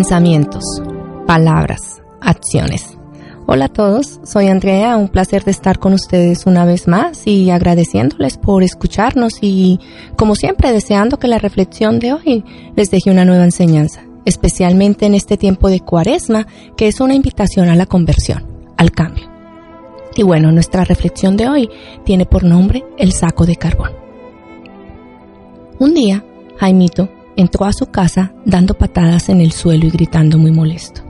Pensamientos, palabras, acciones. Hola a todos, soy Andrea, un placer de estar con ustedes una vez más y agradeciéndoles por escucharnos y, como siempre, deseando que la reflexión de hoy les deje una nueva enseñanza, especialmente en este tiempo de cuaresma, que es una invitación a la conversión, al cambio. Y bueno, nuestra reflexión de hoy tiene por nombre el saco de carbón. Un día, Jaimito entró a su casa dando patadas en el suelo y gritando muy molesto.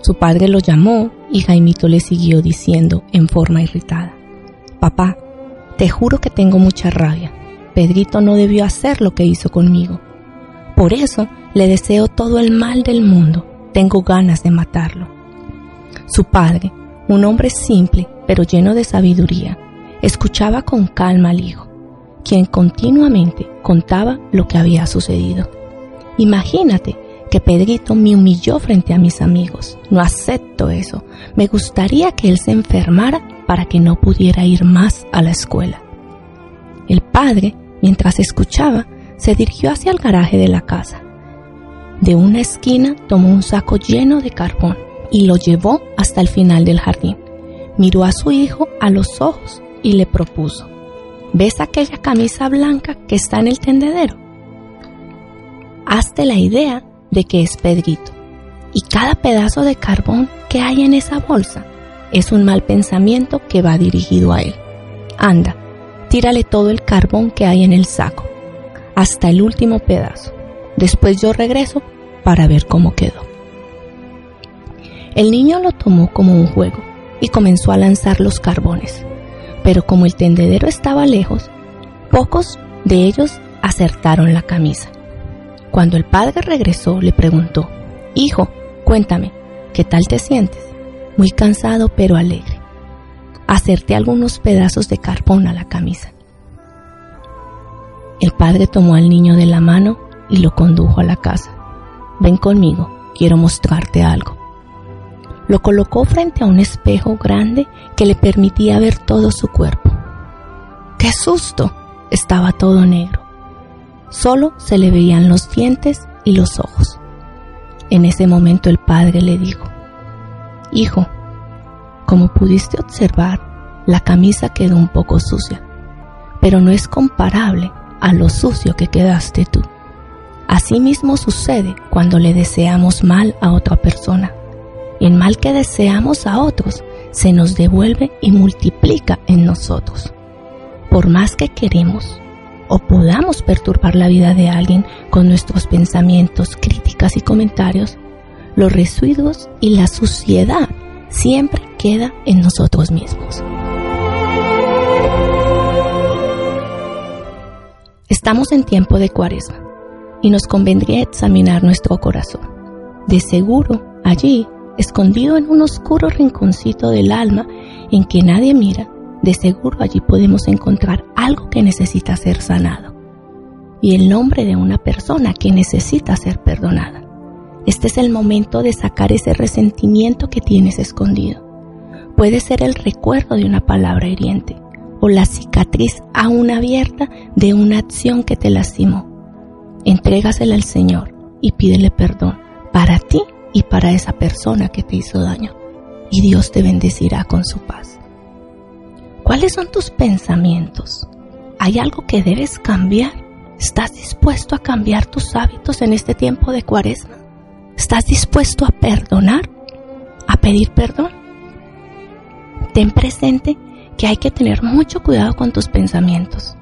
Su padre lo llamó y Jaimito le siguió diciendo en forma irritada, Papá, te juro que tengo mucha rabia. Pedrito no debió hacer lo que hizo conmigo. Por eso le deseo todo el mal del mundo. Tengo ganas de matarlo. Su padre, un hombre simple pero lleno de sabiduría, escuchaba con calma al hijo, quien continuamente contaba lo que había sucedido. Imagínate que Pedrito me humilló frente a mis amigos. No acepto eso. Me gustaría que él se enfermara para que no pudiera ir más a la escuela. El padre, mientras escuchaba, se dirigió hacia el garaje de la casa. De una esquina tomó un saco lleno de carbón y lo llevó hasta el final del jardín. Miró a su hijo a los ojos y le propuso, ¿ves aquella camisa blanca que está en el tendedero? hazte la idea de que es Pedrito. Y cada pedazo de carbón que hay en esa bolsa es un mal pensamiento que va dirigido a él. Anda, tírale todo el carbón que hay en el saco, hasta el último pedazo. Después yo regreso para ver cómo quedó. El niño lo tomó como un juego y comenzó a lanzar los carbones. Pero como el tendedero estaba lejos, pocos de ellos acertaron la camisa. Cuando el padre regresó, le preguntó, Hijo, cuéntame, ¿qué tal te sientes? Muy cansado pero alegre. Acerté algunos pedazos de carbón a la camisa. El padre tomó al niño de la mano y lo condujo a la casa. Ven conmigo, quiero mostrarte algo. Lo colocó frente a un espejo grande que le permitía ver todo su cuerpo. ¡Qué susto! Estaba todo negro. Solo se le veían los dientes y los ojos. En ese momento el padre le dijo, Hijo, como pudiste observar, la camisa quedó un poco sucia, pero no es comparable a lo sucio que quedaste tú. Asimismo sucede cuando le deseamos mal a otra persona. El mal que deseamos a otros se nos devuelve y multiplica en nosotros. Por más que queremos, o podamos perturbar la vida de alguien con nuestros pensamientos, críticas y comentarios, los residuos y la suciedad siempre queda en nosotros mismos. Estamos en tiempo de cuaresma y nos convendría examinar nuestro corazón. De seguro, allí, escondido en un oscuro rinconcito del alma en que nadie mira, de seguro allí podemos encontrar algo que necesita ser sanado y el nombre de una persona que necesita ser perdonada. Este es el momento de sacar ese resentimiento que tienes escondido. Puede ser el recuerdo de una palabra hiriente o la cicatriz aún abierta de una acción que te lastimó. Entrégasela al Señor y pídele perdón para ti y para esa persona que te hizo daño. Y Dios te bendecirá con su paz. ¿Cuáles son tus pensamientos? ¿Hay algo que debes cambiar? ¿Estás dispuesto a cambiar tus hábitos en este tiempo de cuaresma? ¿Estás dispuesto a perdonar? ¿A pedir perdón? Ten presente que hay que tener mucho cuidado con tus pensamientos,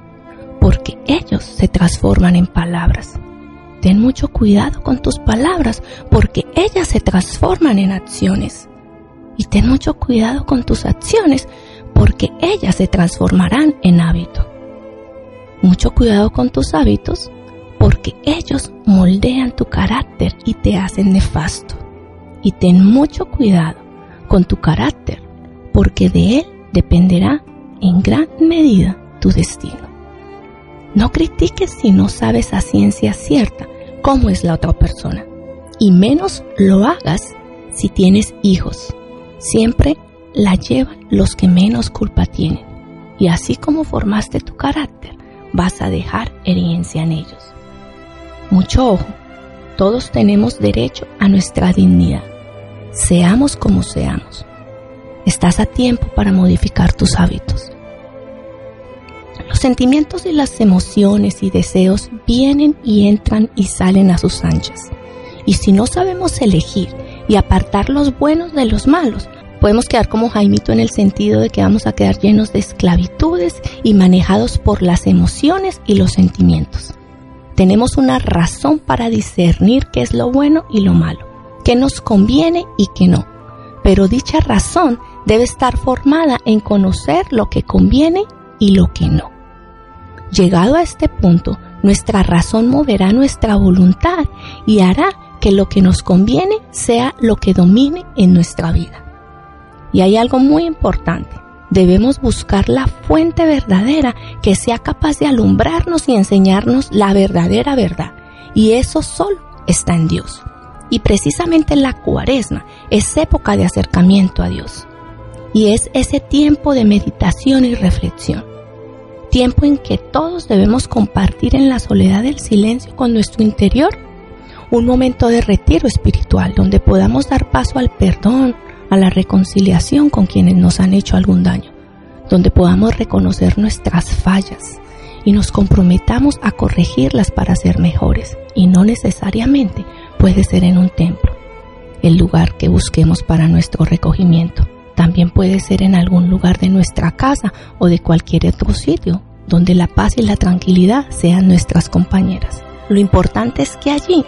porque ellos se transforman en palabras. Ten mucho cuidado con tus palabras porque ellas se transforman en acciones. Y ten mucho cuidado con tus acciones porque ellas se transformarán en hábito. Mucho cuidado con tus hábitos porque ellos moldean tu carácter y te hacen nefasto. Y ten mucho cuidado con tu carácter porque de él dependerá en gran medida tu destino. No critiques si no sabes a ciencia cierta cómo es la otra persona. Y menos lo hagas si tienes hijos. Siempre la llevan los que menos culpa tienen. Y así como formaste tu carácter, vas a dejar herencia en ellos. Mucho ojo, todos tenemos derecho a nuestra dignidad. Seamos como seamos. Estás a tiempo para modificar tus hábitos. Los sentimientos y las emociones y deseos vienen y entran y salen a sus anchas. Y si no sabemos elegir y apartar los buenos de los malos, podemos quedar como Jaimito en el sentido de que vamos a quedar llenos de esclavitudes y manejados por las emociones y los sentimientos. Tenemos una razón para discernir qué es lo bueno y lo malo, qué nos conviene y qué no. Pero dicha razón debe estar formada en conocer lo que conviene y lo que no. Llegado a este punto, nuestra razón moverá nuestra voluntad y hará que lo que nos conviene sea lo que domine en nuestra vida. Y hay algo muy importante. Debemos buscar la fuente verdadera que sea capaz de alumbrarnos y enseñarnos la verdadera verdad. Y eso solo está en Dios. Y precisamente la cuaresma es época de acercamiento a Dios. Y es ese tiempo de meditación y reflexión tiempo en que todos debemos compartir en la soledad del silencio con nuestro interior, un momento de retiro espiritual donde podamos dar paso al perdón, a la reconciliación con quienes nos han hecho algún daño, donde podamos reconocer nuestras fallas y nos comprometamos a corregirlas para ser mejores y no necesariamente puede ser en un templo, el lugar que busquemos para nuestro recogimiento. También puede ser en algún lugar de nuestra casa o de cualquier otro sitio donde la paz y la tranquilidad sean nuestras compañeras. Lo importante es que allí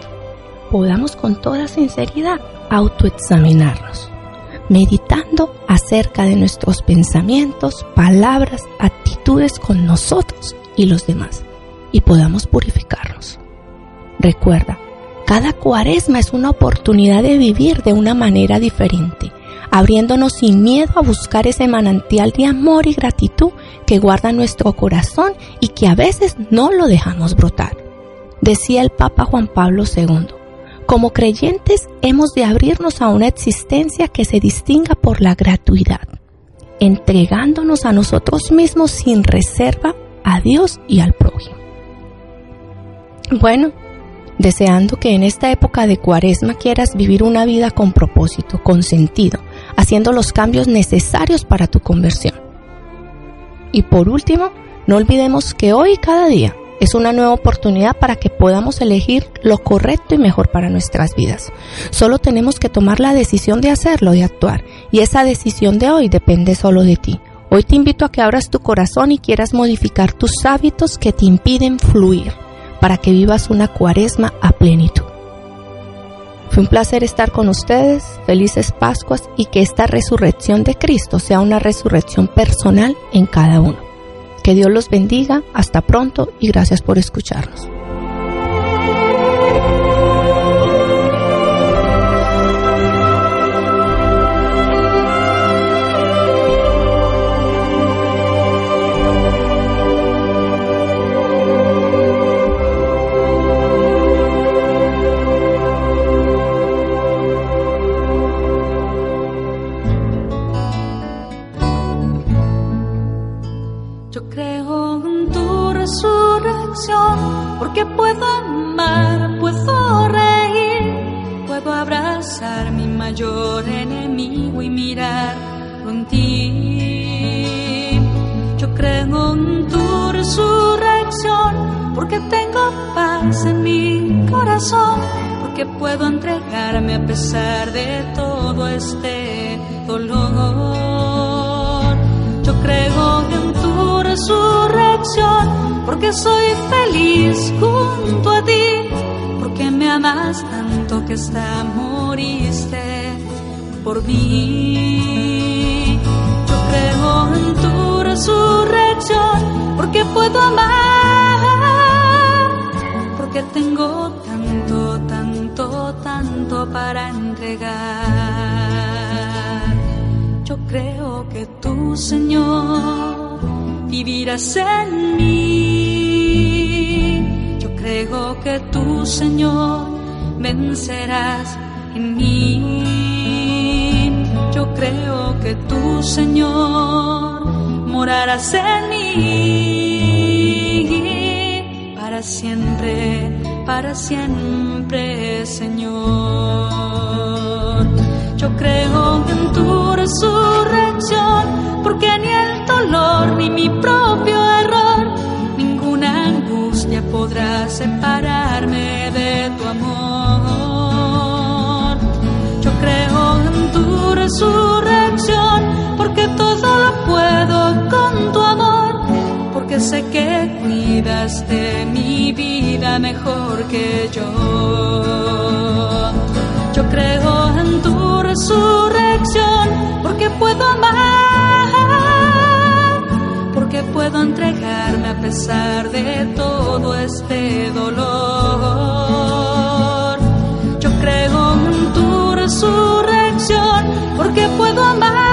podamos con toda sinceridad autoexaminarnos, meditando acerca de nuestros pensamientos, palabras, actitudes con nosotros y los demás, y podamos purificarnos. Recuerda, cada cuaresma es una oportunidad de vivir de una manera diferente abriéndonos sin miedo a buscar ese manantial de amor y gratitud que guarda nuestro corazón y que a veces no lo dejamos brotar. Decía el Papa Juan Pablo II, como creyentes hemos de abrirnos a una existencia que se distinga por la gratuidad, entregándonos a nosotros mismos sin reserva a Dios y al prójimo. Bueno, deseando que en esta época de cuaresma quieras vivir una vida con propósito, con sentido, haciendo los cambios necesarios para tu conversión. Y por último, no olvidemos que hoy cada día es una nueva oportunidad para que podamos elegir lo correcto y mejor para nuestras vidas. Solo tenemos que tomar la decisión de hacerlo, de actuar, y esa decisión de hoy depende solo de ti. Hoy te invito a que abras tu corazón y quieras modificar tus hábitos que te impiden fluir, para que vivas una cuaresma a plenitud. Fue un placer estar con ustedes, felices Pascuas y que esta resurrección de Cristo sea una resurrección personal en cada uno. Que Dios los bendiga, hasta pronto y gracias por escucharnos. De todo este dolor. Yo creo en tu resurrección porque soy feliz junto a ti, porque me amas tanto que hasta moriste por mí. Yo creo en tu resurrección, porque puedo amar, porque tengo para entregar. Yo creo que tú, Señor, vivirás en mí. Yo creo que tú, Señor, vencerás en mí. Yo creo que tú, Señor, morarás en mí para siempre, para siempre, Señor. Yo creo en tu resurrección, porque ni el dolor ni mi propio error, ninguna angustia podrá separarme de tu amor. Yo creo en tu resurrección, porque todo lo puedo porque sé que cuidas de mi vida mejor que yo. Yo creo en tu resurrección, porque puedo amar, porque puedo entregarme a pesar de todo este dolor. Yo creo en tu resurrección, porque puedo amar,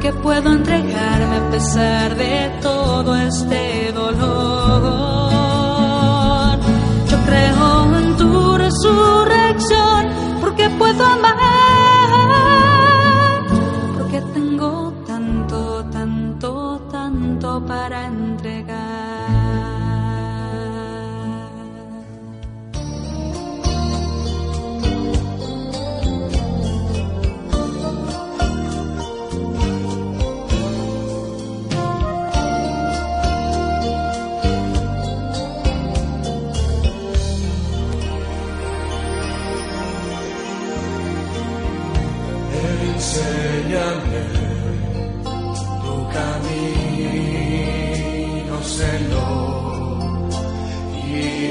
porque puedo entregarme a pesar de todo este dolor. Yo creo en tu resurrección, porque puedo amar, Enséñame tu camino, Señor, y